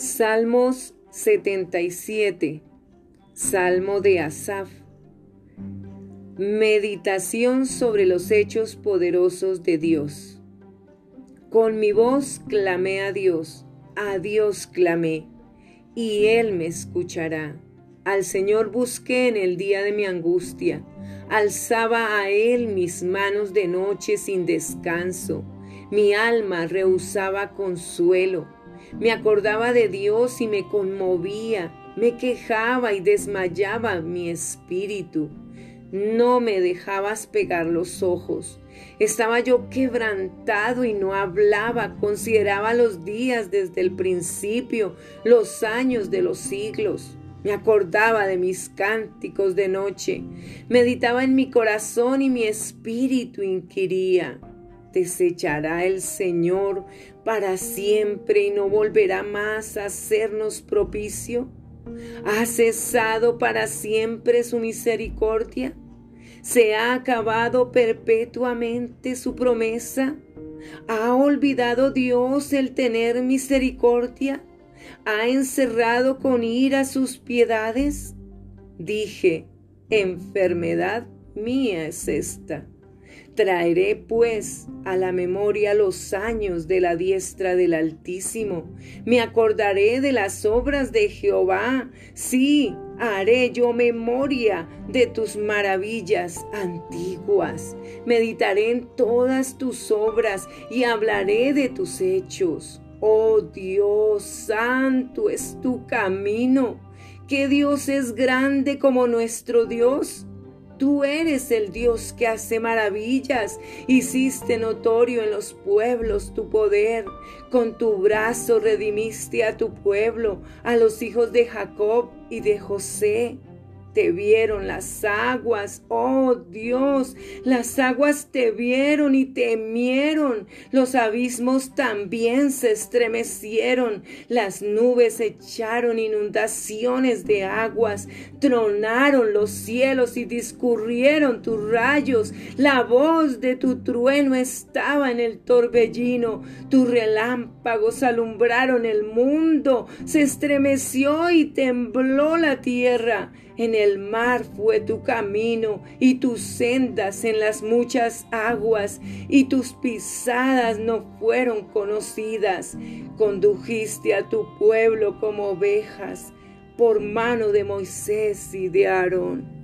Salmos 77. Salmo de Asaf. Meditación sobre los hechos poderosos de Dios. Con mi voz clamé a Dios, a Dios clamé, y Él me escuchará. Al Señor busqué en el día de mi angustia, alzaba a Él mis manos de noche sin descanso, mi alma rehusaba consuelo me acordaba de Dios y me conmovía, me quejaba y desmayaba mi espíritu. No me dejabas pegar los ojos. Estaba yo quebrantado y no hablaba. Consideraba los días desde el principio, los años de los siglos. Me acordaba de mis cánticos de noche. Meditaba en mi corazón y mi espíritu inquiría desechará el Señor para siempre y no volverá más a hacernos propicio? ¿Ha cesado para siempre su misericordia? ¿Se ha acabado perpetuamente su promesa? ¿Ha olvidado Dios el tener misericordia? ¿Ha encerrado con ira sus piedades? Dije, enfermedad mía es esta Traeré pues a la memoria los años de la diestra del Altísimo. Me acordaré de las obras de Jehová. Sí, haré yo memoria de tus maravillas antiguas. Meditaré en todas tus obras y hablaré de tus hechos. Oh Dios, santo es tu camino. Que Dios es grande como nuestro Dios Tú eres el Dios que hace maravillas. Hiciste notorio en los pueblos tu poder. Con tu brazo redimiste a tu pueblo, a los hijos de Jacob y de José te vieron las aguas, oh Dios, las aguas te vieron y temieron, los abismos también se estremecieron, las nubes echaron inundaciones de aguas, tronaron los cielos y discurrieron tus rayos, la voz de tu trueno estaba en el torbellino, tus relámpagos alumbraron el mundo, se estremeció y tembló la tierra, en el mar fue tu camino y tus sendas en las muchas aguas y tus pisadas no fueron conocidas. Condujiste a tu pueblo como ovejas por mano de Moisés y de Aarón.